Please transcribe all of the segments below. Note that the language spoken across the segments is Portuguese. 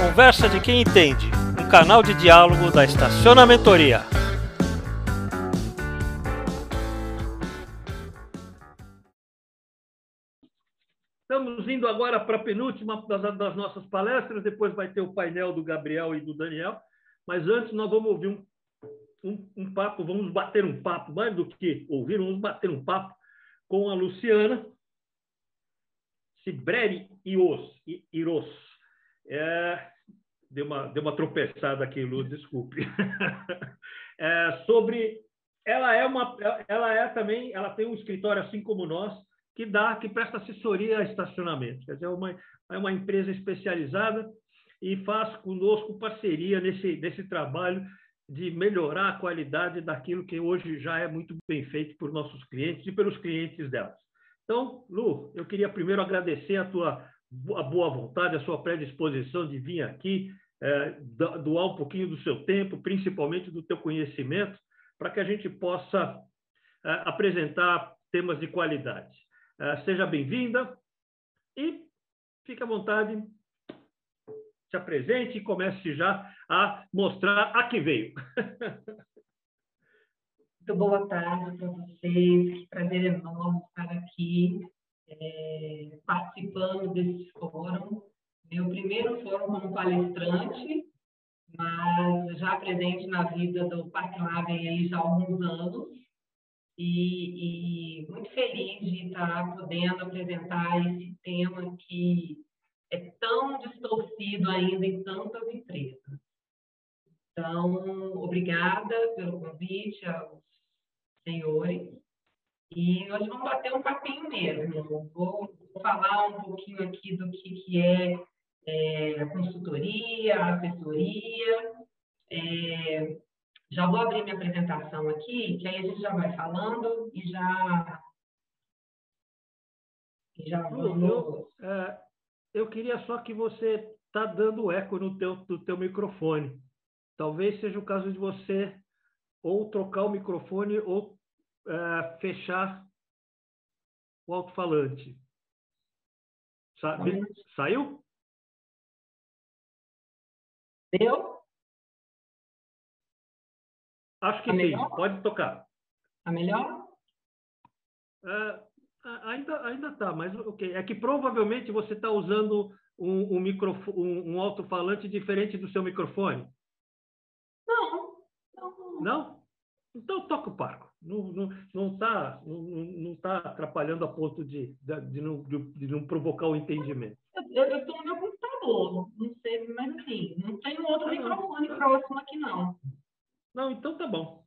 Conversa de quem entende, um canal de diálogo da Estacionamentoria. Estamos indo agora para a penúltima das, nossas palestras, depois vai ter o painel do Gabriel e do Daniel, mas antes nós vamos ouvir um, um, um papo, vamos bater um papo, mais do que ouvir, vamos bater um papo com a Luciana Cibreri Ios, Iros. É, deu, uma, deu uma tropeçada aqui, Lu, desculpe. é, sobre. Ela é uma. Ela é também, ela tem um escritório assim como nós, que dá, que presta assessoria a estacionamento. Quer dizer, é uma, é uma empresa especializada e faz conosco parceria nesse, nesse trabalho de melhorar a qualidade daquilo que hoje já é muito bem feito por nossos clientes e pelos clientes delas. Então, Lu, eu queria primeiro agradecer a tua a boa vontade, a sua predisposição de vir aqui, é, doar um pouquinho do seu tempo, principalmente do teu conhecimento, para que a gente possa é, apresentar temas de qualidade. É, seja bem-vinda e fique à vontade, se apresente e comece já a mostrar a que veio. Muito boa tarde para vocês, que prazer enorme estar aqui participando desse fórum. Meu primeiro fórum como palestrante, mas já presente na vida do Parque Lagen aí já há alguns anos. E, e, muito feliz de estar podendo apresentar esse tema que é tão distorcido ainda em tantas empresas. Então, obrigada pelo convite aos senhores. E hoje vamos bater um papinho mesmo. Vou falar um pouquinho aqui do que, que é, é consultoria, assessoria. É, já vou abrir minha apresentação aqui, que aí a gente já vai falando e já. E já vamos. Eu, é, eu queria só que você está dando eco no teu, no teu microfone. Talvez seja o caso de você ou trocar o microfone ou uh, fechar o alto-falante. Sa Saiu? Deu? Acho que tá sim. Pode tocar. Está melhor? Uh, ainda ainda está, mas ok. É que provavelmente você está usando um, um, microfone, um, um alto-falante diferente do seu microfone. Não. Não? não? Então toca o parco não está não, tá, não, não tá atrapalhando a ponto de, de, de, não, de não provocar o entendimento. Eu estou no meu computador, não sei, mas assim, não tem outro ah, microfone tá. próximo aqui, não. Não, então tá bom.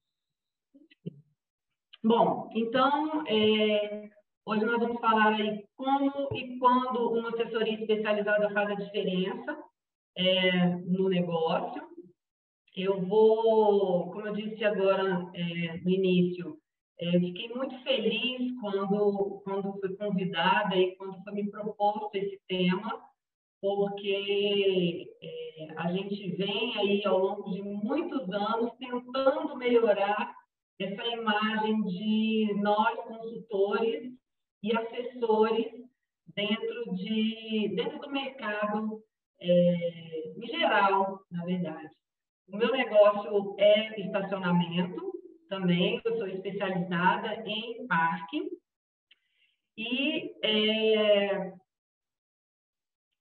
Bom, então, é, hoje nós vamos falar aí como e quando uma assessoria especializada faz a diferença é, no negócio. Eu vou, como eu disse agora é, no início, é, fiquei muito feliz quando, quando fui convidada e quando foi me proposto esse tema, porque é, a gente vem aí ao longo de muitos anos tentando melhorar essa imagem de nós consultores e assessores dentro de dentro do mercado é, em geral, na verdade. O meu negócio é estacionamento também, eu sou especializada em parque. E é,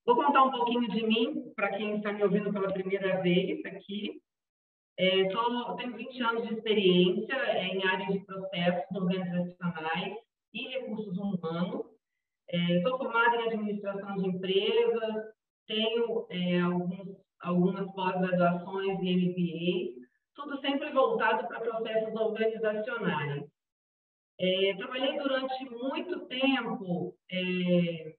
vou contar um pouquinho de mim, para quem está me ouvindo pela primeira vez aqui. É, tenho 20 anos de experiência em áreas de processos organizacionais e recursos humanos. É, sou formada em administração de empresas, tenho é, alguns algumas pós-graduações e MBA, tudo sempre voltado para processos organizacionais. É, trabalhei durante muito tempo, é,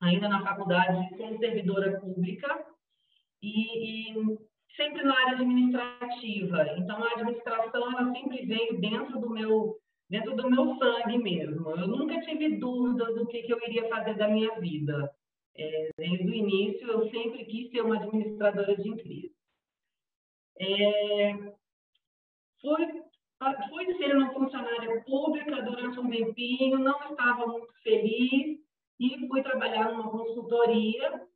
ainda na faculdade, como servidora pública e, e, sempre na área administrativa. Então, a administração ela sempre veio dentro do meu dentro do meu sangue mesmo. Eu nunca tive dúvidas do que, que eu iria fazer da minha vida. É, desde o início, eu sempre quis ser uma administradora de empresa. É, fui, fui ser uma funcionária pública durante um tempinho, não estava muito feliz e fui trabalhar numa consultoria,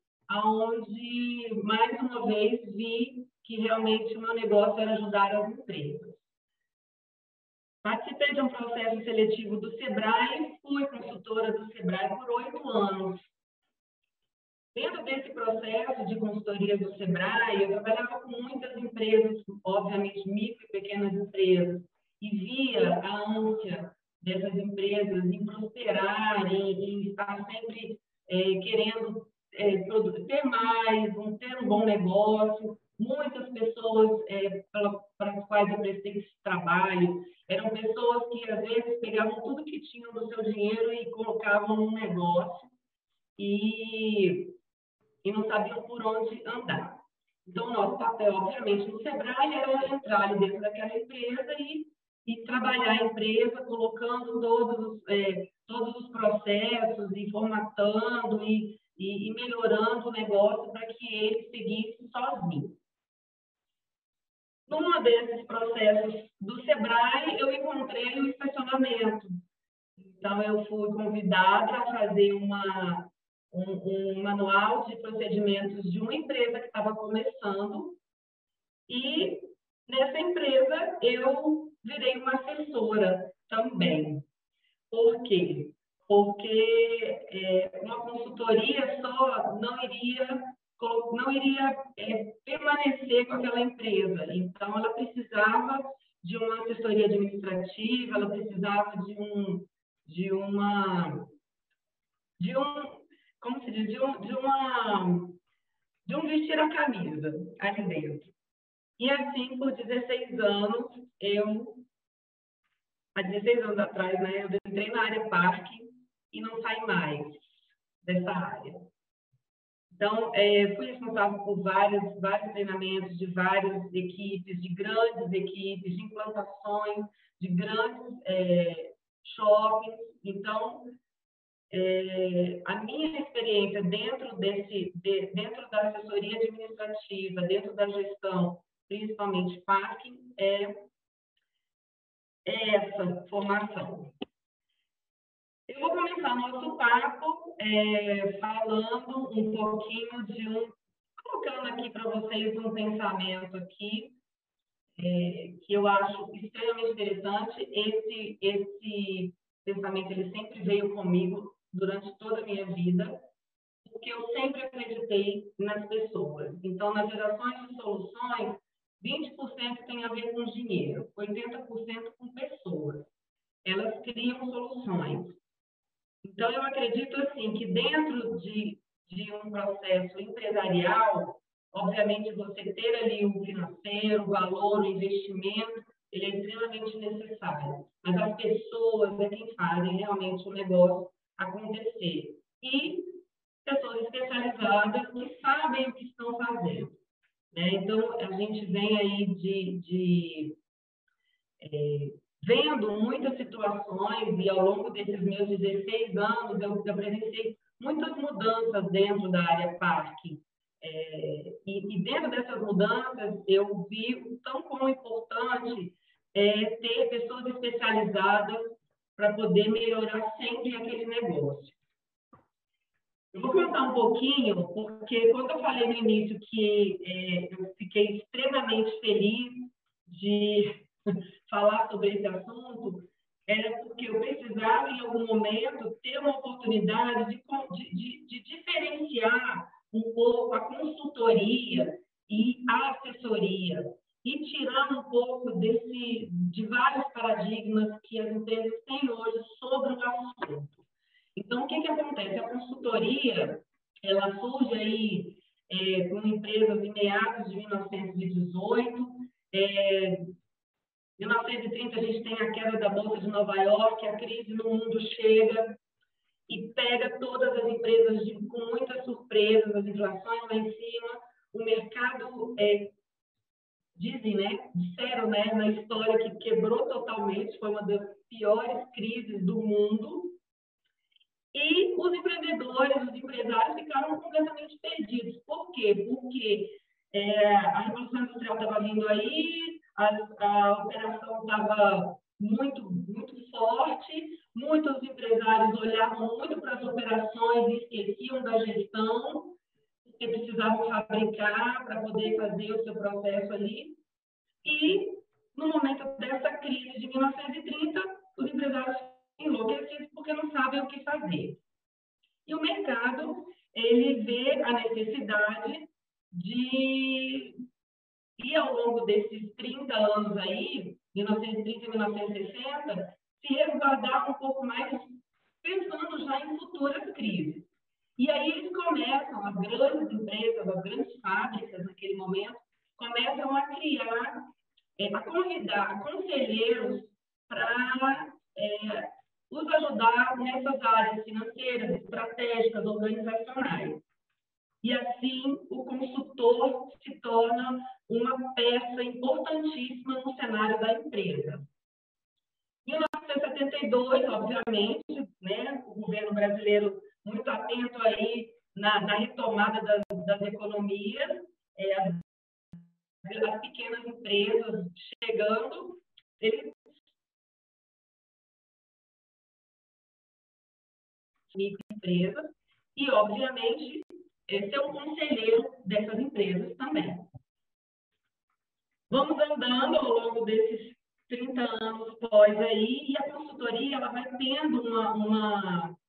onde, mais uma vez, vi que realmente o meu negócio era ajudar as empresas. Participei de um processo seletivo do SEBRAE, fui consultora do SEBRAE por oito anos. Dentro desse processo de consultoria do SEBRAE, eu trabalhava com muitas empresas, obviamente micro e pequenas empresas, e via a ânsia dessas empresas em prosperar, em, em estar sempre é, querendo é, ter mais, um, ter um bom negócio. Muitas pessoas é, para, as quais eu prestei esse trabalho eram pessoas que, às vezes, pegavam tudo que tinham do seu dinheiro e colocavam num negócio e, e não sabiam por onde andar. Então, o nosso papel, obviamente, no Sebrae era entrar ali dentro daquela empresa e e trabalhar a empresa colocando todos os, é, todos os processos e formatando e, e, e melhorando o negócio para que ele seguisse sozinho. Num desses processos do Sebrae, eu encontrei o estacionamento. Então, eu fui convidada a fazer uma, um, um manual de procedimentos de uma empresa que estava começando. E nessa empresa, eu virei uma assessora também. Por quê? Porque é, uma consultoria só não iria não iria é, permanecer com aquela empresa. Então, ela precisava de uma assessoria administrativa, ela precisava de um de uma de um como se diz de, um, de uma de um vestir a camisa ali dentro. E assim, por 16 anos, eu, há 16 anos atrás, né, eu entrei na área parque e não saí mais dessa área. Então, é, fui responsável por vários, vários treinamentos de várias equipes, de grandes equipes, de implantações, de grandes é, shoppings. Então, é, a minha experiência dentro, desse, de, dentro da assessoria administrativa, dentro da gestão principalmente parking, é, é essa formação. Eu vou começar nosso papo é, falando um pouquinho de um, colocando aqui para vocês um pensamento aqui é, que eu acho extremamente interessante. Esse, esse pensamento ele sempre veio comigo durante toda a minha vida, porque eu sempre acreditei nas pessoas. Então, nas gerações de soluções, 20% tem a ver com dinheiro, 80% com pessoas. Elas criam soluções. Então, eu acredito assim que dentro de, de um processo empresarial, obviamente você ter ali o financeiro, o valor, o investimento, ele é extremamente necessário. Mas as pessoas é quem fazem realmente o negócio acontecer. E pessoas especializadas que sabem o que estão fazendo. Né? Então, a gente vem aí de, de é, vendo muitas situações, e ao longo desses meus 16 anos, eu, presenciei muitas mudanças dentro da área parque. É, e, e, dentro dessas mudanças, eu vi o tão como importante é, ter pessoas especializadas para poder melhorar sempre aquele negócio. Eu vou contar um pouquinho, porque quando eu falei no início que é, eu fiquei extremamente feliz de falar sobre esse assunto, era porque eu precisava, em algum momento, ter uma oportunidade de, de, de diferenciar um pouco a consultoria e a assessoria e tirar um pouco desse de vários paradigmas que as empresas têm hoje sobre o assunto. Então, o que, que acontece? A consultoria, ela surge aí é, com empresas em meados de 1918. É, 1930 a gente tem a queda da Bolsa de Nova York, a crise no mundo chega e pega todas as empresas de, com muitas surpresas, as inflações lá em cima, o mercado é, dizem, né, disseram, né, na história que quebrou totalmente, foi uma das piores crises do mundo. E os empreendedores, os empresários ficaram completamente perdidos. Por quê? Porque é, a Revolução Industrial estava vindo aí, a, a operação estava muito, muito forte, muitos empresários olhavam muito para as operações e esqueciam da gestão, que precisavam fabricar para poder fazer o seu processo ali. E, no momento dessa crise de 1930, os empresários enlouquecidos porque não sabem o que fazer. E o mercado, ele vê a necessidade de ir ao longo desses 30 anos aí, 1930 e 1960, se resguardar um pouco mais, pensando já em futuras crises. E aí eles começam, as grandes empresas, as grandes fábricas naquele momento, começam a criar, é, a convidar conselheiros para é, os ajudar nessas áreas financeiras, estratégicas, organizacionais. E assim, o consultor se torna uma peça importantíssima no cenário da empresa. Em 1972, obviamente, né, o governo brasileiro muito atento aí na, na retomada das, das economias, é, as, as, pequenas empresas chegando, ele microempresas e, obviamente, ser um conselheiro dessas empresas também. Vamos andando ao longo desses 30 anos pós aí, e a consultoria ela vai tendo uma, uma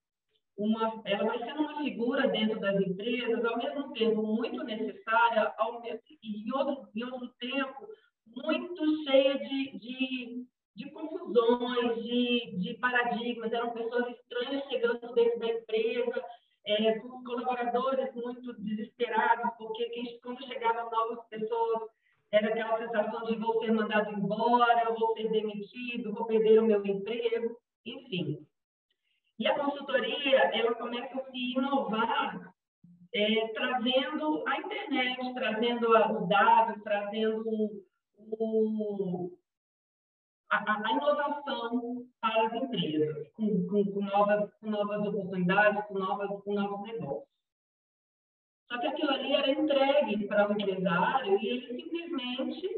uma, ela vai sendo uma figura dentro das empresas, ao mesmo tempo muito necessária, ao e em outro, em outro tempo muito cheia de, de, de confusões, de, de paradigmas. Eram pessoas estranhas chegando dentro da empresa, é, colaboradores muito desesperados, porque quando chegavam novas pessoas, era aquela sensação de vou ser mandado embora, vou ser demitido, vou perder o meu emprego, enfim. E a consultoria, ela começa a se inovar, é, trazendo a internet, trazendo os dados, trazendo o, a, a, inovação para as empresas, com, com, com, novas, com novas oportunidades, com, novas, com novos negócios. Só que aquilo ali era entregue para o empresário e ele simplesmente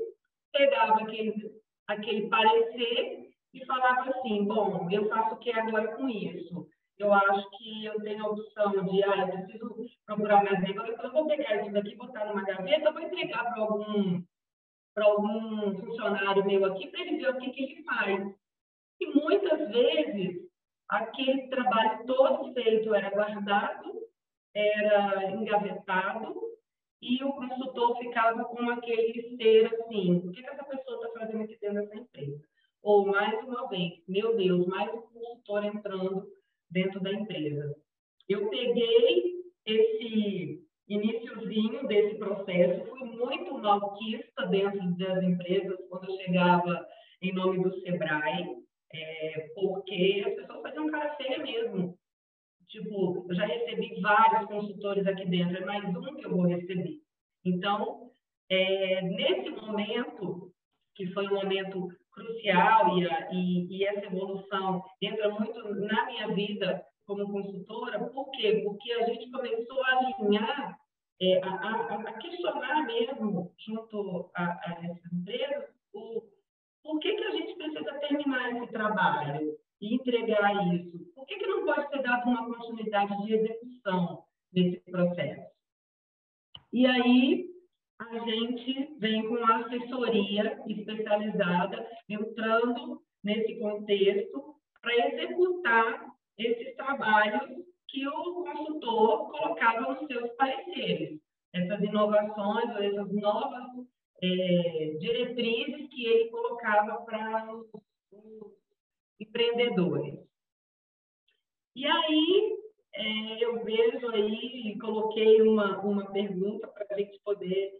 pegava aquele, aquele parecer e falava assim: bom, eu faço o que agora com isso? Eu acho que eu tenho a opção de, ah, eu preciso procurar mais negócio, então eu vou pegar isso daqui, botar numa gaveta, vou entregar para algum, algum funcionário meu aqui para ele ver o que, que ele faz. E muitas vezes aquele trabalho todo feito era guardado, era engavetado, e o consultor ficava com aquele ser assim: o que, que essa pessoa está fazendo aqui dentro dessa empresa? Ou, mais uma vez, meu Deus, mais um consultor entrando dentro da empresa. Eu peguei esse iníciozinho desse processo, fui muito malquista dentro das empresas quando eu chegava em nome do Sebrae, é, porque as pessoas faziam cara feia mesmo. Tipo, eu já recebi vários consultores aqui dentro, é mais um que eu vou receber. Então, é, nesse momento, que foi um momento crucial e, a, e, e, essa evolução entra muito na minha vida como consultora. Por quê? Porque a gente começou a alinhar, é, a, a, a, questionar mesmo, junto a, a essas empresas, o por que, que a gente precisa terminar esse trabalho e entregar isso? Por que, que não pode ser dado uma continuidade de execução nesse processo? E aí, a gente vem com assessoria especializada entrando nesse contexto para executar esses trabalhos que o consultor colocava nos seus pareceres, essas inovações, essas novas é, diretrizes que ele colocava para os empreendedores. E aí, é, eu vejo aí, coloquei uma, uma pergunta para a gente poder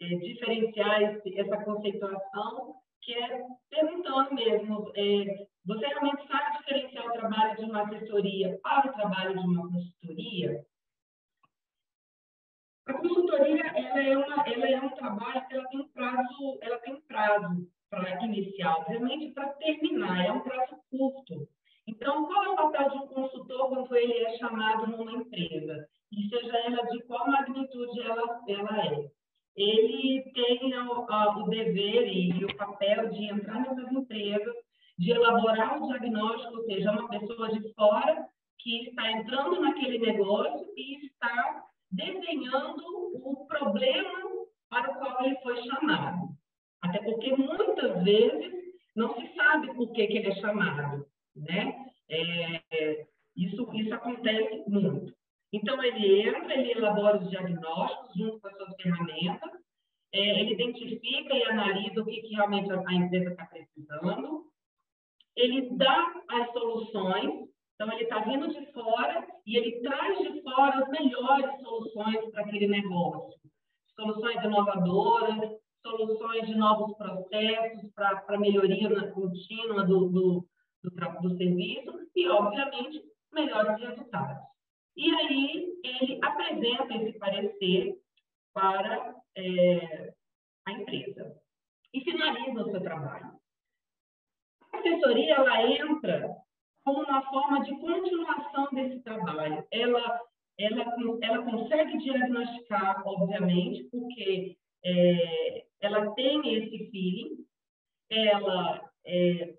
é, diferenciar esse, essa conceituação, que é perguntando mesmo, é, você realmente sabe diferenciar o trabalho de uma assessoria para o trabalho de uma consultoria? A consultoria ela é, uma, ela é um trabalho que ela tem um prazo, ela tem um prazo para iniciar, obviamente para terminar, é um prazo curto. Então, qual é o papel de um consultor quando ele é chamado numa empresa? E seja ela de qual magnitude ela, ela é? ele tem o, o dever e o papel de entrar nessas empresas, de elaborar o diagnóstico, ou seja, uma pessoa de fora que está entrando naquele negócio e está desenhando o problema para o qual ele foi chamado. Até porque muitas vezes não se sabe por que, que ele é chamado, né? É, isso, isso acontece muito. Então, ele entra, ele elabora os diagnósticos junto com as suas ferramentas, é, ele identifica e analisa o que, que realmente a empresa está precisando, ele dá as soluções, então ele está vindo de fora e ele traz de fora as melhores soluções para aquele negócio. Soluções inovadoras, soluções de novos processos para melhoria na contínua do, do, do, do serviço e, obviamente, melhores resultados. E aí ele apresenta esse parecer para é, a empresa e finaliza o seu trabalho. A assessoria ela entra como uma forma de continuação desse trabalho. Ela, ela, ela consegue diagnosticar, obviamente, porque é, ela tem esse feeling, ela é,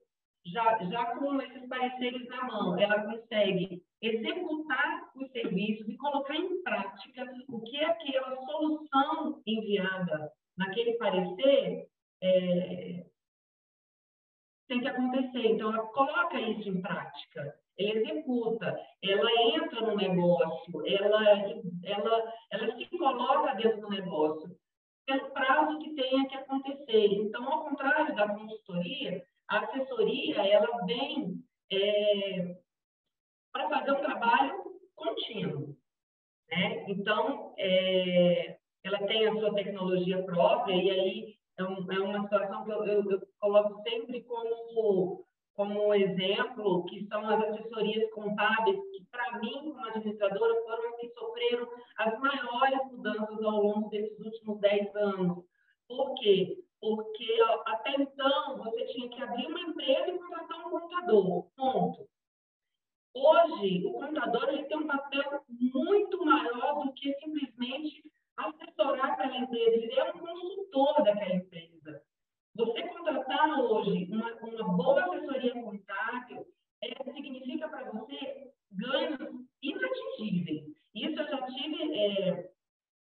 já, já com esses pareceres na mão, ela consegue executar os serviços e colocar em prática o que aquela solução enviada naquele parecer é, tem que acontecer. Então, ela coloca isso em prática, ela executa, ela entra no negócio, ela, ela, ela se coloca dentro do negócio, pelo prazo que tenha que acontecer. Então, ao contrário da consultoria, a assessoria ela vem é, para fazer um trabalho contínuo. Né? Então, é, ela tem a sua tecnologia própria, e aí é, um, é uma situação que eu, eu, eu, coloco sempre como, como exemplo, que são as assessorias contábeis, que para mim, como administradora, foram as que sofreram as maiores mudanças ao longo desses últimos 10 anos. Por quê? Porque até então você tinha que abrir uma empresa e contratar um contador. Ponto. Hoje, o contador ele tem um papel muito maior do que simplesmente assessorar aquela empresa, ele é um consultor daquela empresa. Você contratar hoje uma, uma boa assessoria contábil é, significa para você ganhos inatingíveis. Isso eu já tive é,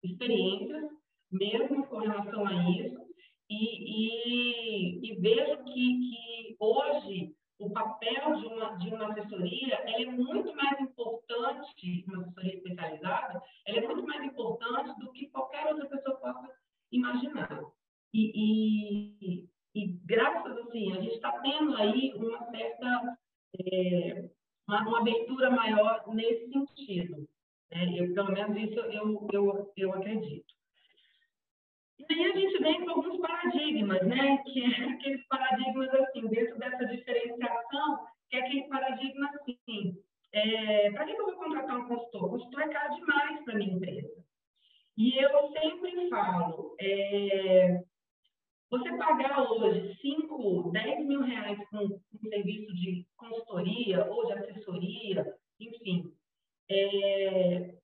experiências mesmo com relação a isso e, e, e vejo que, que hoje o papel de uma, de uma assessoria é muito mais importante, uma assessoria especializada, ela é muito mais importante do que qualquer outra pessoa possa imaginar. E, e, e graças assim, a gente está tendo aí uma certa é, uma, uma, abertura maior nesse sentido. Né? Eu, pelo menos isso eu, eu, eu acredito. E aí a gente vem com alguns paradigmas, né? Que é aqueles paradigmas assim, dentro dessa diferenciação, que é aquele paradigma assim, é, para que eu vou contratar um consultor? O consultor é caro demais para minha empresa. E eu sempre falo, é, você pagar hoje 5, 10 mil reais um, um, serviço de consultoria ou de assessoria, enfim, é,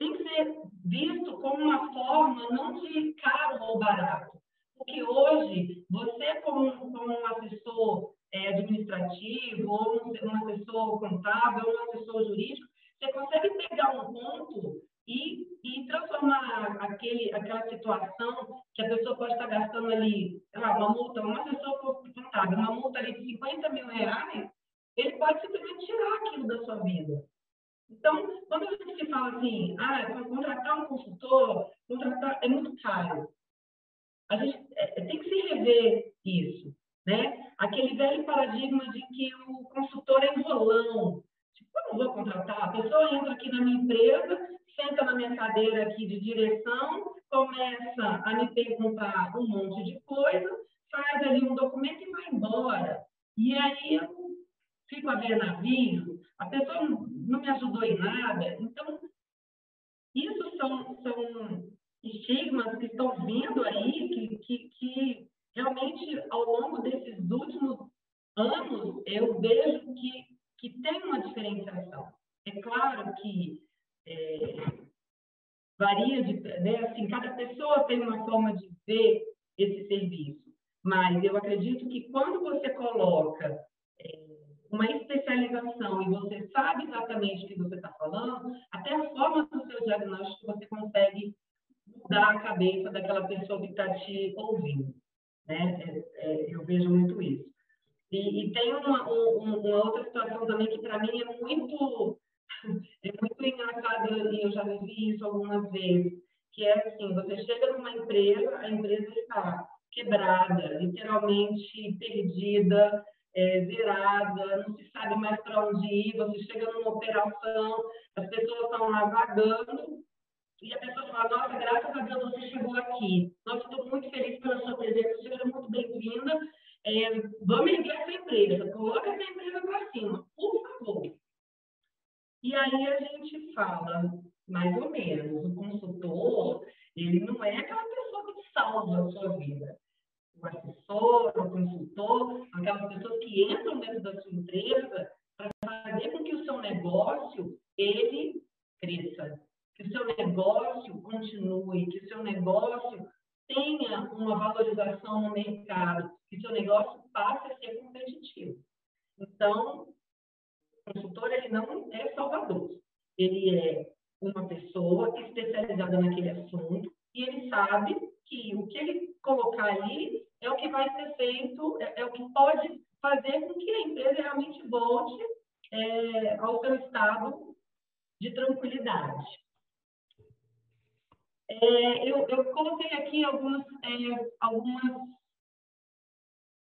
tem que ser visto como uma forma não de caro ou barato. Porque hoje, você, como, como um assessor é, administrativo, ou um, um assessor contábil, ou um assessor jurídico, você consegue pegar um ponto e, e transformar aquele, aquela situação que a pessoa pode estar gastando ali, lá, uma multa, um assessor contábil, uma multa ali de 50 mil reais, ele pode simplesmente tirar aquilo da sua vida. Então, quando a gente fala assim, ah, contratar um consultor, contratar é muito caro. A gente é, tem que se rever isso, né? Aquele velho paradigma de que o consultor é enrolão. Tipo, eu não vou contratar. A pessoa entra aqui na minha empresa, senta na minha cadeira aqui de direção, começa a me perguntar um monte de coisa, faz ali um documento e vai embora. E aí eu fico a ver navio, a pessoa não me ajudou em nada. Então, isso são, são estigmas que estão vindo aí, que, que, que realmente, ao longo desses últimos anos, eu vejo que, que tem uma diferenciação. É claro que é, varia, de, né, assim, cada pessoa tem uma forma de ver esse serviço, mas eu acredito que quando você coloca uma especialização e você sabe exatamente o que você está falando, até a forma do seu diagnóstico você consegue mudar a cabeça daquela pessoa que está te ouvindo. Né? É, é, eu vejo muito isso. E, e tem uma, um, uma, outra situação também que para mim é muito, é muito engraçada e eu já vivi isso algumas vezes, que é assim, você chega numa empresa, a empresa está quebrada, literalmente perdida, é, zerada, não se sabe mais para onde ir, você chega numa operação, as pessoas estão lá vagando, e a pessoa fala, nossa, graças a Deus você chegou aqui. Nossa, estou muito feliz pela sua presença, seja muito bem-vinda. É, vamos erguer essa empresa, coloca essa empresa para cima, por favor. E aí a gente fala, mais ou menos, o consultor, ele não é aquela pessoa que salva a sua vida o assessor, o consultor, aquelas pessoas que entram dentro da sua empresa para fazer com que o seu negócio ele cresça, que o seu negócio continue, que o seu negócio tenha uma valorização no mercado, que o seu negócio passe a ser competitivo. Então, o consultor ele não é salvador, ele é uma pessoa especializada naquele assunto e ele sabe que o que ele colocar ali é o que vai ser feito, é, é o que pode fazer com que a empresa realmente volte é, ao seu estado de tranquilidade. É, eu, eu, coloquei aqui algumas, é, algumas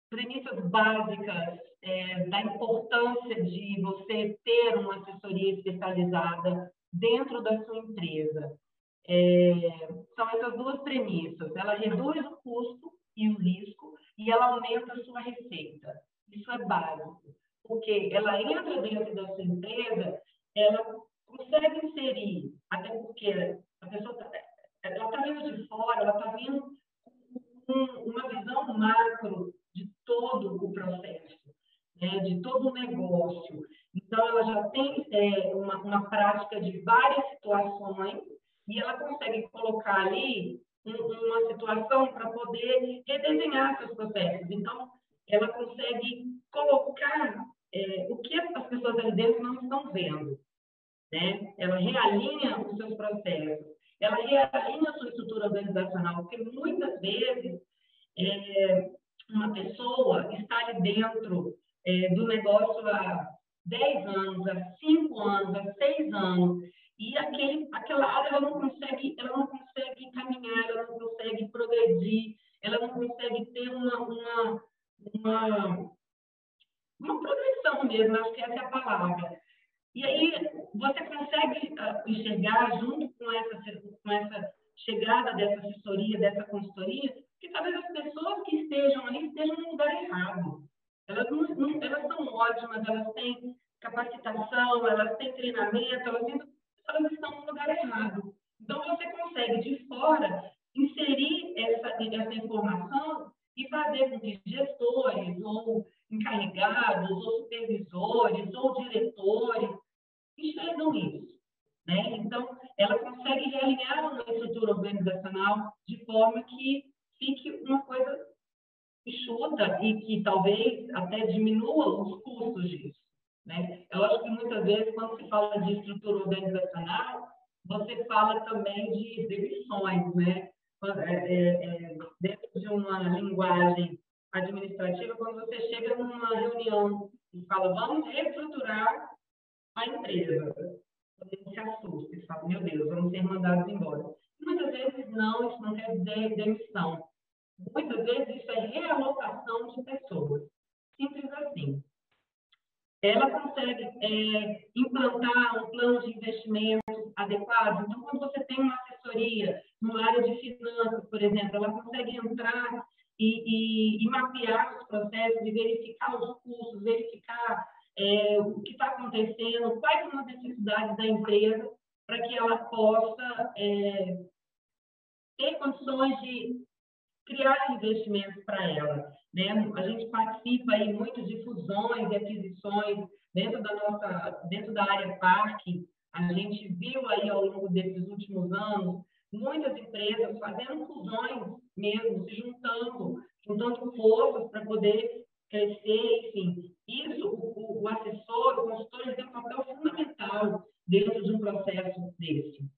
premissas básicas é, da importância de você ter uma assessoria especializada dentro da sua empresa. É, são essas duas premissas. Ela reduz o custo e o risco e ela aumenta a sua receita. Isso é básico, porque ela entra dentro da sua empresa, ela consegue inserir, até porque a pessoa tá, ela está vindo de fora, ela está vindo com uma visão macro de todo o processo, né, de todo o negócio. Então, ela já tem é, uma, uma prática de várias situações e ela consegue colocar ali uma situação para poder redesenhar seus processos. Então, ela consegue colocar é, o que as pessoas ali dentro não estão vendo. Né? Ela realinha os seus processos, ela realinha a sua estrutura organizacional, porque muitas vezes é, uma pessoa está ali dentro é, do negócio há 10 anos, há 5 anos, há 6 anos, e aquele, aquela área ela não consegue, ela não consegue caminhar, ela não consegue progredir, ela não consegue ter uma, uma, uma, uma progressão mesmo, acho que essa é a palavra. E aí você consegue uh, enxergar junto com essa, com essa chegada dessa assessoria, dessa consultoria, que talvez as pessoas que estejam ali estejam no lugar errado. Elas, não, não, elas são ótimas, elas têm capacitação, elas têm treinamento, elas têm elas estão no lugar errado. Então, você consegue, de fora, inserir essa, essa informação e fazer com que gestores, ou encarregados, ou supervisores, ou diretores enxergam isso. Né? Então, ela consegue realinhar uma estrutura organizacional de forma que fique uma coisa enxuta e que talvez até diminua os custos disso. Né? Eu acho que muitas vezes, quando se fala de estrutura organizacional, você fala também de demissões, né? É, é, é, dentro de uma linguagem administrativa, quando você chega numa reunião e fala, vamos reestruturar a empresa, você se assusta e fala, meu Deus, vamos ser mandados embora. Muitas vezes não, isso não quer dizer demissão. Muitas vezes isso é realocação de pessoas. Simples assim ela consegue é, implantar um plano de investimento adequado. Então, quando você tem uma assessoria no área de finanças, por exemplo, ela consegue entrar e, e, e mapear os processos e verificar os custos, verificar é, o que está acontecendo, quais são as necessidades da empresa, para que ela possa é, ter condições de criar investimentos para ela. Né? A gente participa aí muito de fusões e aquisições dentro da nossa, dentro da área parque. A gente viu aí ao longo desses últimos anos muitas empresas fazendo fusões mesmo, se juntando, juntando forças para poder crescer, enfim. isso, o, o assessor, o consultor, tem um papel fundamental dentro de um processo desse.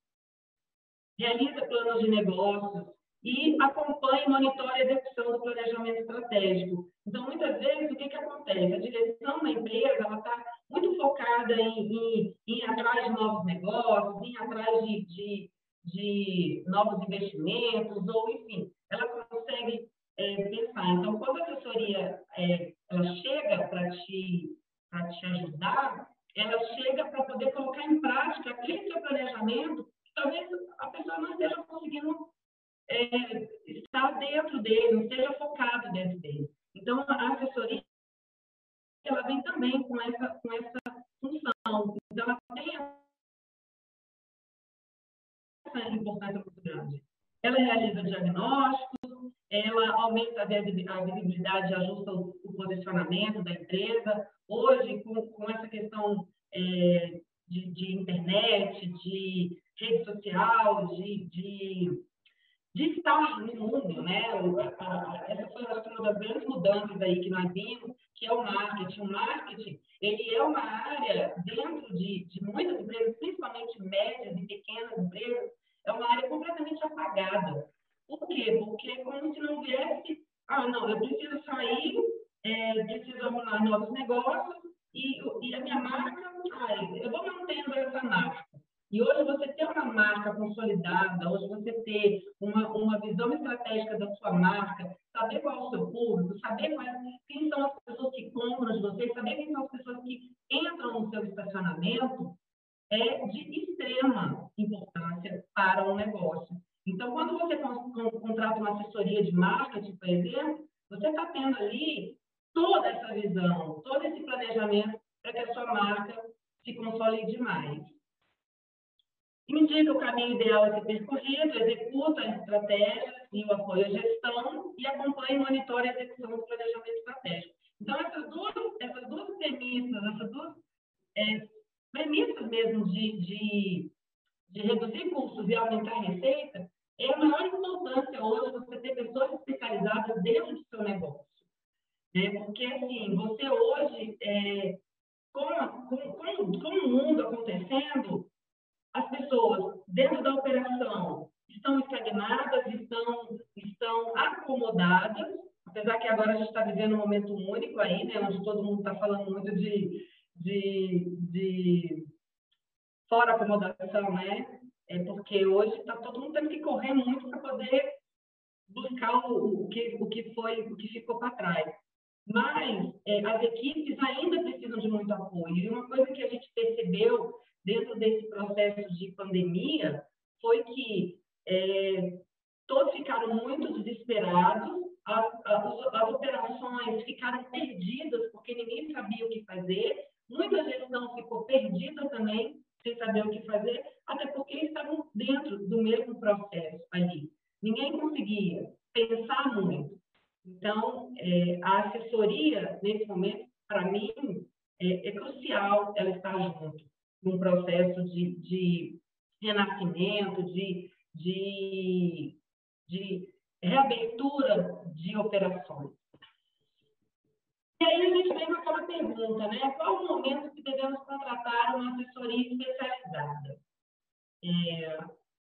Realiza planos de negócios e acompanha e monitora a execução do planejamento estratégico. Então, muitas vezes, o que, que acontece? A direção da empresa está muito focada em, em, em, ir atrás de novos negócios, em ir atrás de, de, de novos investimentos, ou, enfim, ela consegue é, pensar. Então, quando a assessoria é, ela chega para te, te ajudar, ela chega para poder colocar em prática aquele seu planejamento, talvez a pessoa não esteja conseguindo é, estar dentro dele, não esteja focado dentro dele. Então, a assessoria ela vem também com essa, com essa função. Então, ela tem essa importância muito grande. Ela realiza diagnósticos, ela aumenta a visibilidade ajusta o, o, posicionamento da empresa. Hoje, com, com essa questão é, de, de, internet, de rede social, de, de, de estar no mundo, né? essa foi uma das grandes mudanças aí que nós vimos, que é o marketing. O marketing, ele é uma área dentro de, de muitas empresas, principalmente médias e pequenas empresas, é uma área completamente apagada. Por quê? Porque é como se não viesse, ah, não, eu preciso sair, é, preciso arrumar novos negócios e, e a minha marca, ai, eu vou mantendo essa marca. E hoje você ter uma marca consolidada, hoje você ter uma, uma visão estratégica da sua marca, saber qual é o seu público, saber quem são as pessoas que compram de você, saber quem são as pessoas que entram no seu estacionamento, é de extrema importância para um negócio. Então, quando você contrata uma assessoria de marketing, por exemplo, você está tendo ali toda essa visão, todo esse planejamento para que a sua marca se consolide mais. Indica o caminho ideal a ser percorrido, executa a estratégia e o apoio à gestão e acompanha e monitora a execução do planejamento estratégico. Então, essas duas, essas duas premissas, essas duas é, premissas mesmo de, de, de reduzir custos e aumentar receita, é a maior importância hoje você ter pessoas especializadas dentro do seu negócio. Né? Porque, assim, você hoje, é, com, com, com, com o mundo acontecendo, as pessoas dentro da operação estão estagnadas, estão, estão acomodadas, apesar que agora a gente está vivendo um momento único aí, né, onde todo mundo está falando muito de, de, de fora acomodação, né? É porque hoje está todo mundo tendo que correr muito para poder buscar o, o, que, o que foi, o que ficou para trás. Mas é, as equipes ainda precisam de muito apoio. E uma coisa que a gente percebeu dentro desse processo de pandemia foi que é, todos ficaram muito desesperados, as, as, as operações ficaram perdidas porque ninguém sabia o que fazer, muita gestão ficou perdida também sem saber o que fazer, até porque estavam dentro do mesmo processo ali. Ninguém conseguia pensar muito. Então, é, a assessoria, nesse momento, para mim, é, é, crucial ela estar junto num processo de, de renascimento, de, de, de reabertura de operações. E aí a gente vem com aquela pergunta, né? Qual o momento que devemos contratar uma assessoria especializada? É,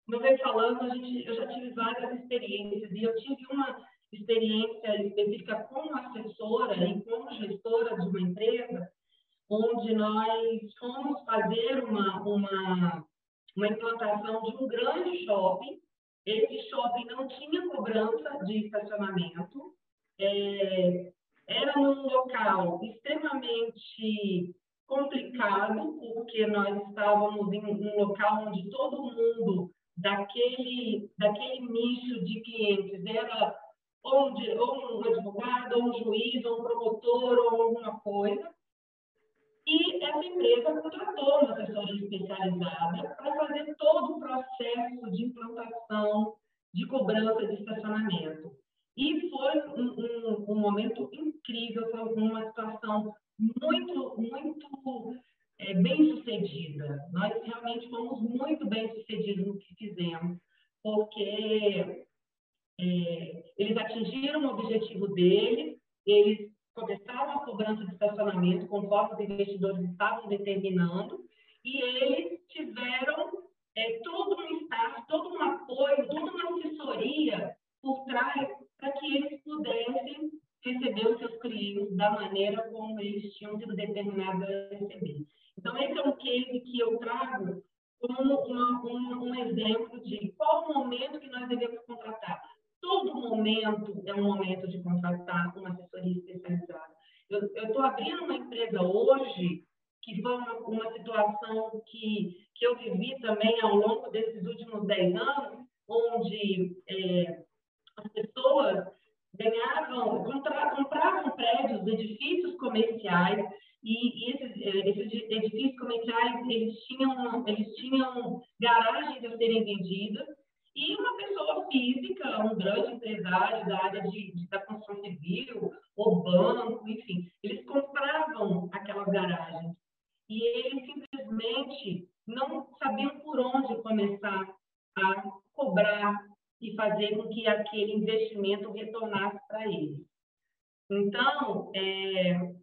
como eu falando, a gente, eu já tive várias experiências e eu tive uma experiência específica como assessora e como gestora de uma empresa, onde nós fomos fazer uma, uma, uma implantação de um grande shopping. Esse shopping não tinha cobrança de estacionamento. É, era num local extremamente complicado, porque nós estávamos em um local onde todo mundo daquele, daquele nicho de clientes era ou um, ou um advogado, ou um juiz, ou um promotor, ou alguma coisa. E essa empresa contratou uma assessoria especializada para fazer todo o processo de implantação de cobrança de estacionamento. E foi um, um, um momento incrível, foi uma situação muito, muito é, bem sucedida. Nós realmente fomos muito bem sucedidos no que fizemos, porque é, eles atingiram o objetivo deles, eles começaram a cobrança de estacionamento conforme os investidores estavam determinando e eles tiveram é, todo um espaço, todo um apoio, toda uma assessoria por trás para que eles pudessem receber os seus clientes da maneira como eles tinham sido determinados a receber. Então, esse é um case que eu trago como uma, um, um exemplo de qual momento que nós devemos contratar. Todo momento é um momento de contratar uma assessoria especializada. Eu estou abrindo uma empresa hoje que foi uma, uma situação que, que eu vivi também ao longo desses últimos 10 anos, onde é, as pessoas ganhavam, compravam prédios, edifícios comerciais, e, e esses, é, esses, edifícios comerciais, eles tinham, eles tinham garagens a serem vendidas, e uma pessoa física, um grande empresário da área de, de, da construção civil, ou banco, enfim, eles compravam aquelas garagens. E eles simplesmente não sabiam por onde começar a cobrar e fazer com que aquele investimento retornasse para eles. Então, é,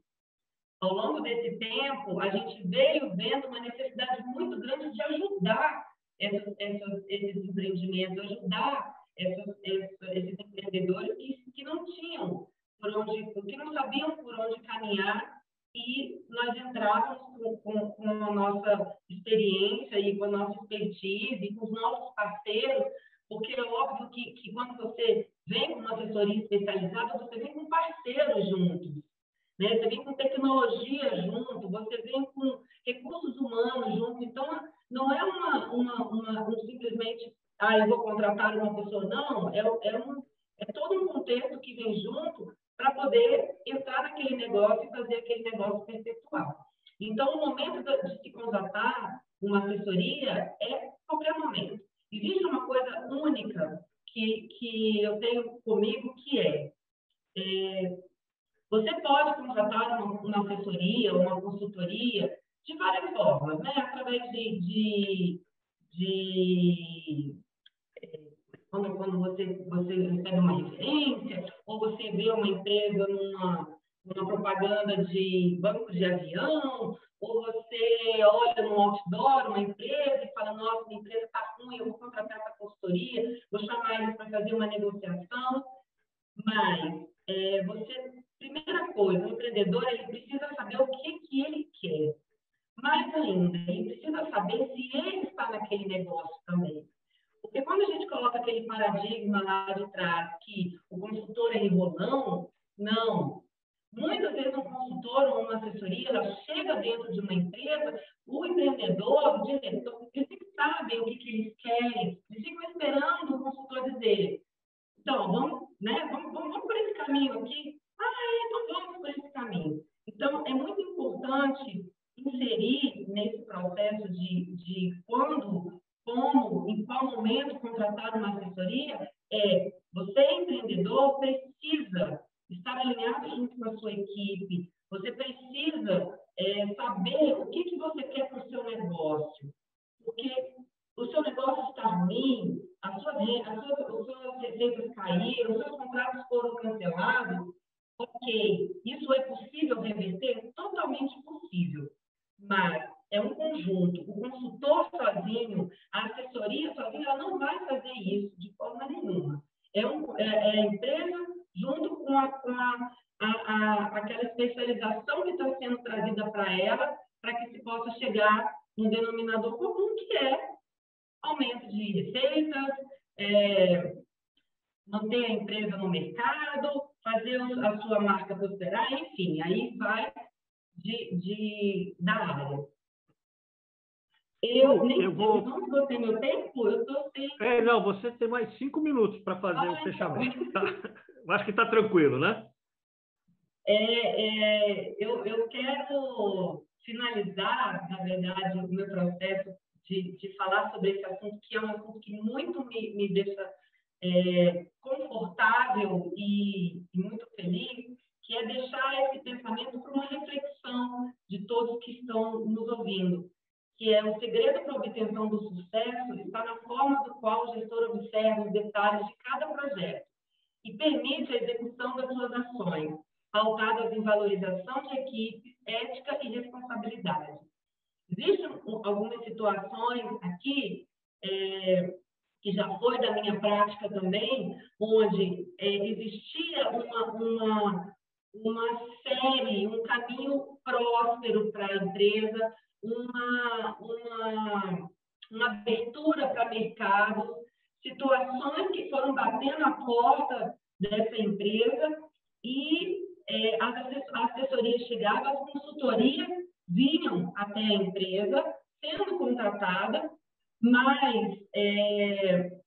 ao longo desse tempo, a gente veio vendo uma necessidade muito grande de ajudar essas, essas, esses empreendimentos, ajudar essas, esses empreendedores que, que não tinham por onde, que não sabiam por onde caminhar e nós entrávamos com, com, com, a nossa experiência e com a nossa expertise e com os nossos parceiros, porque é óbvio que, que quando você vem com uma assessoria especializada, você vem com parceiros juntos, né? você vem com tecnologia junto, você vem com recursos humanos junto, então não é uma, uma, uma um simplesmente, ah, eu vou contratar uma pessoa, não, é, é, um, é todo um contexto que vem junto para poder entrar naquele negócio e fazer aquele negócio perpetual. Então, o momento de se contratar uma assessoria é qualquer momento. Existe uma coisa única que, que eu tenho comigo que é, é você pode contratar uma, uma assessoria, uma consultoria de várias formas, né? Através de, de, de quando, quando você, você recebe uma referência, ou você vê uma empresa numa, numa propaganda de banco de avião, ou você olha no outdoor uma empresa e fala, nossa, minha empresa está ruim, eu vou contratar essa consultoria, vou chamar eles para fazer uma negociação. Mas é, você, primeira coisa, o empreendedor ele precisa saber o que, que ele quer. Mais ainda, ele precisa saber se ele está naquele negócio também. Porque quando a gente coloca aquele paradigma lá de trás que o consultor é enrolão, não. Muitas vezes um consultor ou uma assessoria, ela chega dentro de uma empresa, o empreendedor, o diretor, eles sabem o que, que eles querem, eles ficam esperando o consultor dizer, então, vamos, né, vamos, vamos, vamos por esse caminho aqui? Ah, é, então vamos por esse caminho. Então, é muito importante inserir nesse processo de, de quando como, em qual momento contratar uma assessoria, é você, empreendedor, precisa estar alinhado junto com a sua equipe, você precisa é, saber o que, que você quer para o seu negócio. Porque o seu negócio está ruim, a sua, a sua, as suas receitas caíram, os seus contratos foram cancelados, ok, isso é possível reverter? Totalmente possível. Mas é um conjunto. O consultor sozinho, a assessoria sozinha, ela não vai fazer isso de forma nenhuma. É, um, é, é a empresa junto com, a, com a, a, aquela especialização que está sendo trazida para ela, para que se possa chegar no denominador comum, que é aumento de receitas, é, manter a empresa no mercado, fazer a sua marca prosperar, enfim, aí vai de, de, da área. Eu nem eu vou... não esgotei meu tempo, eu estou sem. É, não, você tem mais cinco minutos para fazer ah, o então. fechamento. Tá? Acho que está tranquilo, né? É, é, eu, eu quero finalizar, na verdade, o meu processo de, de falar sobre esse assunto, que é um assunto que muito me, me deixa é, confortável e, e muito feliz, que é deixar esse pensamento para uma reflexão de todos que estão nos ouvindo que é o segredo para a obtenção do sucesso está na forma do qual o gestor observa os detalhes de cada projeto e permite a execução das suas ações. pautadas em valorização de equipe, ética e responsabilidade. Existem algumas situações aqui é, que já foi da minha prática também, onde é, existia uma, uma, uma série, um caminho próspero para a empresa, uma, uma, uma abertura para mercados, situações que foram batendo a porta dessa empresa e é, as assessorias chegavam, as consultorias vinham até a empresa, sendo contratada, mas é,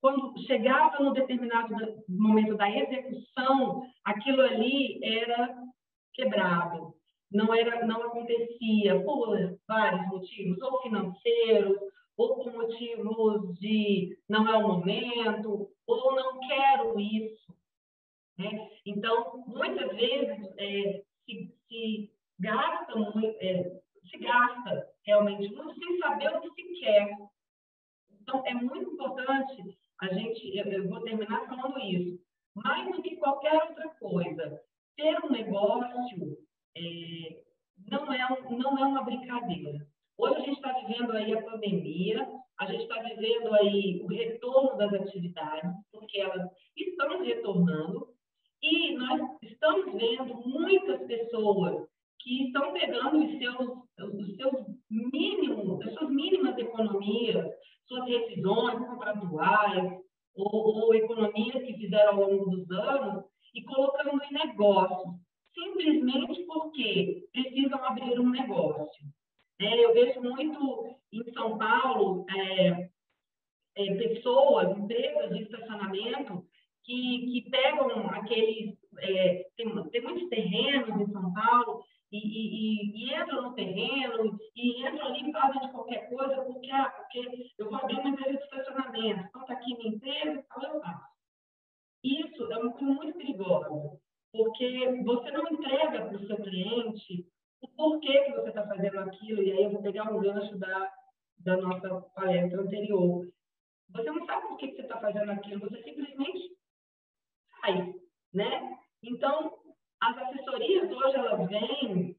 quando chegava no determinado momento da execução, aquilo ali era quebrado, não era, não acontecia por vários motivos, ou financeiros, ou por motivos de não é o momento, ou não quero isso. Né? Então, muitas vezes é, se, se, gasta muito, é, se gasta realmente muito sem saber o que se quer. Então, é muito importante a gente, eu vou terminar falando isso, mais do que qualquer outra coisa, ter um negócio é, não, é não é uma brincadeira. Hoje a gente está vivendo aí a pandemia, a gente está vivendo aí o retorno das atividades, porque elas estão retornando, e nós estamos vendo muitas pessoas que estão pegando os seus, os seus mínimos, as suas mínimas economias, suas rescisões contratuais ou, ou economias que fizeram ao longo dos anos e colocando em negócio, simplesmente porque precisam abrir um negócio. É, eu vejo muito em São Paulo é, é, pessoas, empresas de estacionamento que, que pegam aqueles. É, tem, tem muitos terrenos em São Paulo e, e, e, no terreno e entram ali e fazem de qualquer coisa, porque, ah, porque eu vou abrir uma empresa de estacionamento, então está aqui minha empresa, então eu faço. Isso é uma coisa muito perigosa, porque você não entrega para o seu cliente o porquê que você está fazendo aquilo, e aí eu vou pegar um gancho da, da nossa palestra anterior. Você não sabe por que, que você está fazendo aquilo, você simplesmente faz, né? Então, as assessorias hoje elas vêm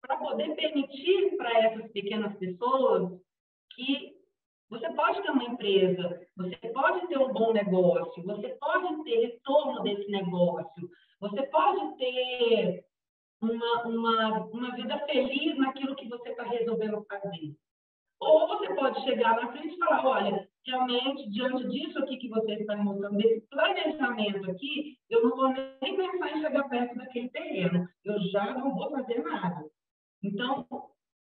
para poder permitir para essas pequenas pessoas que você pode ter uma empresa, você pode ter um bom negócio, você pode ter retorno desse negócio, você pode ter uma, uma, uma vida feliz naquilo que você está resolvendo fazer. Ou você pode chegar na frente e falar, olha, realmente, diante disso aqui que você está mostrando, desse planejamento aqui, eu não vou nem pensar em chegar perto daquele terreno. Eu já não vou fazer nada. Então,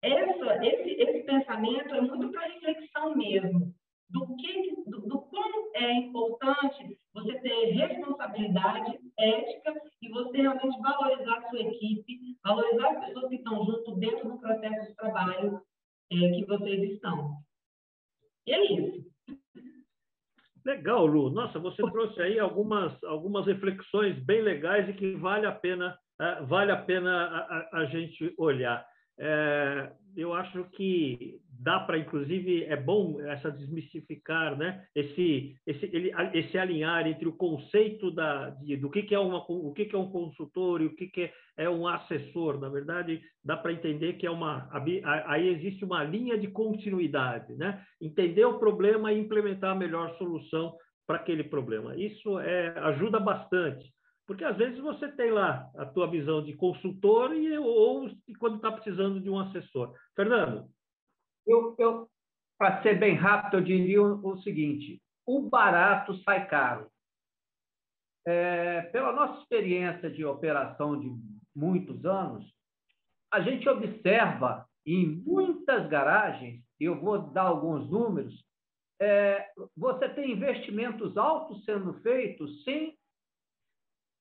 essa, esse, esse pensamento é muito para reflexão mesmo. Do que, do, do quão é importante você ter responsabilidade ética e você realmente valorizar a sua equipe, valorizar as pessoas que estão junto dentro do processo de trabalho é, que vocês estão. E é isso. Legal, Lu. Nossa, você trouxe aí algumas, algumas reflexões bem legais e que vale a pena, uh, vale a, pena a, a, a gente olhar. É, eu acho que dá para, inclusive, é bom essa desmistificar, né? Esse, esse, ele, esse alinhar entre o conceito da, de, do que, que é uma, o que, que é um consultor e o que, que é um assessor. Na verdade, dá para entender que é uma, aí existe uma linha de continuidade, né? Entender o problema e implementar a melhor solução para aquele problema. Isso é, ajuda bastante. Porque às vezes você tem lá a tua visão de consultor e, ou quando está precisando de um assessor. Fernando? Eu, eu para ser bem rápido, eu diria o, o seguinte: o barato sai caro. É, pela nossa experiência de operação de muitos anos, a gente observa em muitas garagens, eu vou dar alguns números, é, você tem investimentos altos sendo feitos sem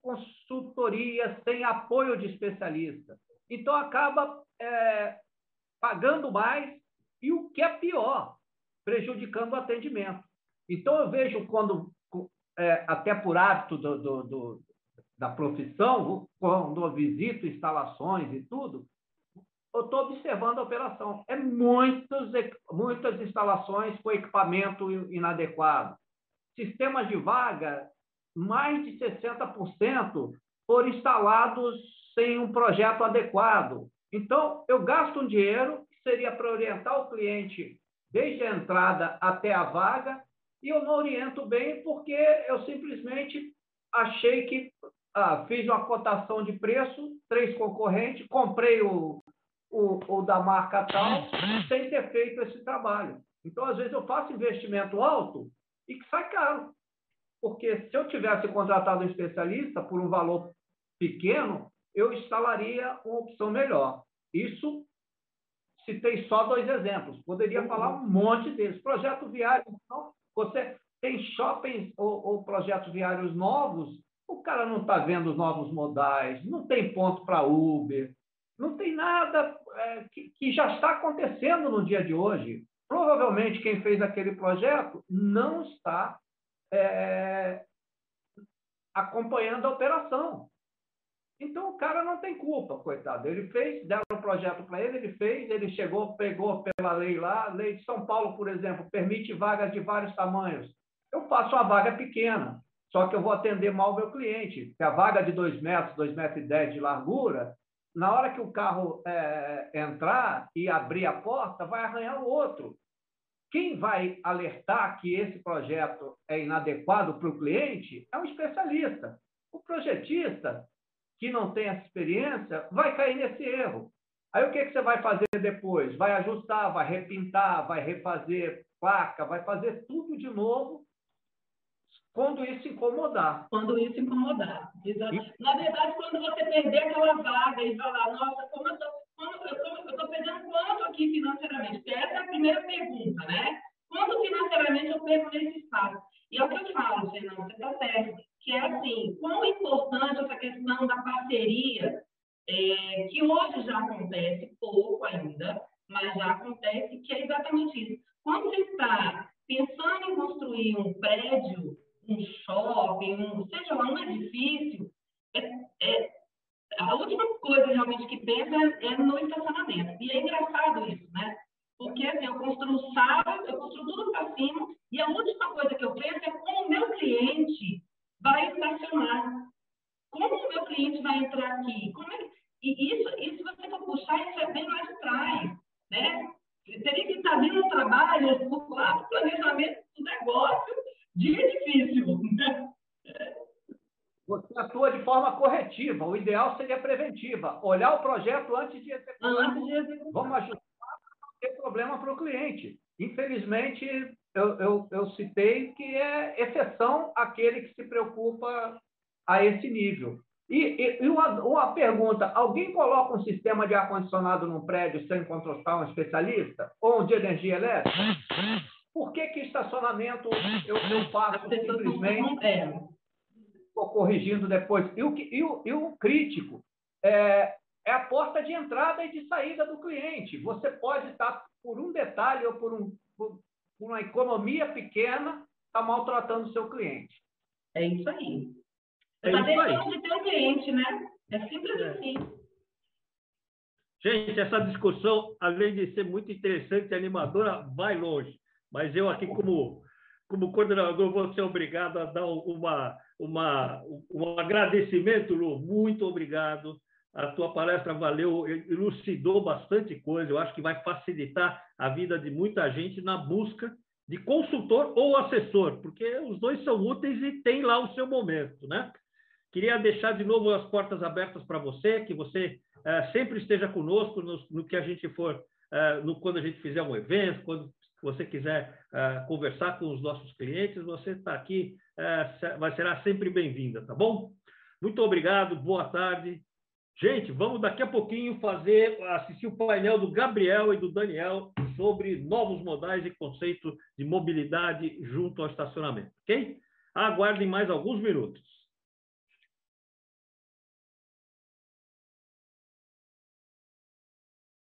consultoria, sem apoio de especialista. Então, acaba é, pagando mais e, o que é pior, prejudicando o atendimento. Então, eu vejo quando, é, até por hábito do, do, do, da profissão, quando eu visito instalações e tudo, eu estou observando a operação. É muitas, muitas instalações com equipamento inadequado. Sistemas de vaga mais de 60% foram instalados sem um projeto adequado. Então, eu gasto um dinheiro que seria para orientar o cliente desde a entrada até a vaga, e eu não oriento bem porque eu simplesmente achei que ah, fiz uma cotação de preço, três concorrentes, comprei o, o, o da marca tal, sem ter feito esse trabalho. Então, às vezes, eu faço investimento alto e que sai caro. Porque se eu tivesse contratado um especialista por um valor pequeno, eu instalaria uma opção melhor. Isso citei só dois exemplos. Poderia falar um monte deles. Projeto viário, então, você tem shoppings ou, ou projetos viários novos, o cara não está vendo os novos modais, não tem ponto para Uber, não tem nada é, que, que já está acontecendo no dia de hoje. Provavelmente quem fez aquele projeto não está é, acompanhando a operação. Então o cara não tem culpa, coitado. Ele fez, deram um projeto para ele, ele fez, ele chegou, pegou pela lei lá. A lei de São Paulo, por exemplo, permite vagas de vários tamanhos. Eu faço uma vaga pequena, só que eu vou atender mal o meu cliente. Porque a vaga de 2 metros, 2 metros e 10 de largura, na hora que o carro é, entrar e abrir a porta, vai arranhar o outro. Quem vai alertar que esse projeto é inadequado para o cliente é um especialista. O projetista, que não tem essa experiência, vai cair nesse erro. Aí o que, que você vai fazer depois? Vai ajustar, vai repintar, vai refazer placa, vai fazer tudo de novo quando isso incomodar. Quando isso incomodar. Exato. Na verdade, quando você perder aquela vaga e falar, nossa, como eu estou perdendo quanto aqui financeiramente? Porque essa é a primeira pergunta, né? Quanto financeiramente eu perco nesse espaço? E é o que eu falo, Fernando, você está certo, que é assim, quão importante essa questão da parceria, é, que hoje já acontece pouco ainda, mas já acontece, que é exatamente isso. Quando você está pensando em construir um prédio um shopping, um, seja lá, um edifício, é, é, a última coisa realmente que pensa é, é, no estacionamento. E é engraçado isso, né? Porque assim, eu construo sala, eu construo tudo para cima, e a última coisa que eu penso é como o meu cliente vai estacionar. Como o meu cliente vai entrar aqui? Como é, e isso, isso, se você for puxar, isso é bem lá de trás, né? Teria que estar vindo um trabalho, o planejamento do negócio, de edifício. Você atua de forma corretiva. O ideal seria preventiva. Olhar o projeto antes de executar. Antes de executar. Vamos ajustar para não ter problema para o cliente. Infelizmente, eu, eu, eu citei que é exceção aquele que se preocupa a esse nível. E, e, uma, uma, pergunta: alguém coloca um sistema de ar-condicionado num prédio sem contratar um especialista? Ou um de energia elétrica? Por que, que estacionamento eu, eu faço simplesmente? Estou corrigindo depois. E o, e o, e o crítico é, é a porta de entrada e de saída do cliente. Você pode estar, por um detalhe ou por, um, por uma economia pequena, estar tá maltratando o seu cliente. É isso aí. Você está é deixando de ter um cliente, né? É simples é. assim. Gente, essa discussão, além de ser muito interessante e animadora, vai longe. Mas eu aqui, como, como coordenador, vou ser obrigado a dar uma, uma, um agradecimento, Lu. Muito obrigado. A tua palestra valeu, elucidou bastante coisa. Eu acho que vai facilitar a vida de muita gente na busca de consultor ou assessor, porque os dois são úteis e tem lá o seu momento, né? Queria deixar de novo as portas abertas para você, que você é, sempre esteja conosco no, no, que a gente for, é, no, quando a gente fizer um evento, quando você quiser uh, conversar com os nossos clientes, você está aqui, uh, vai será sempre bem-vinda, tá bom? Muito obrigado, boa tarde. Gente, vamos daqui a pouquinho fazer, assistir o painel do Gabriel e do Daniel sobre novos modais e conceito de mobilidade junto ao estacionamento, ok? Aguardem mais alguns minutos.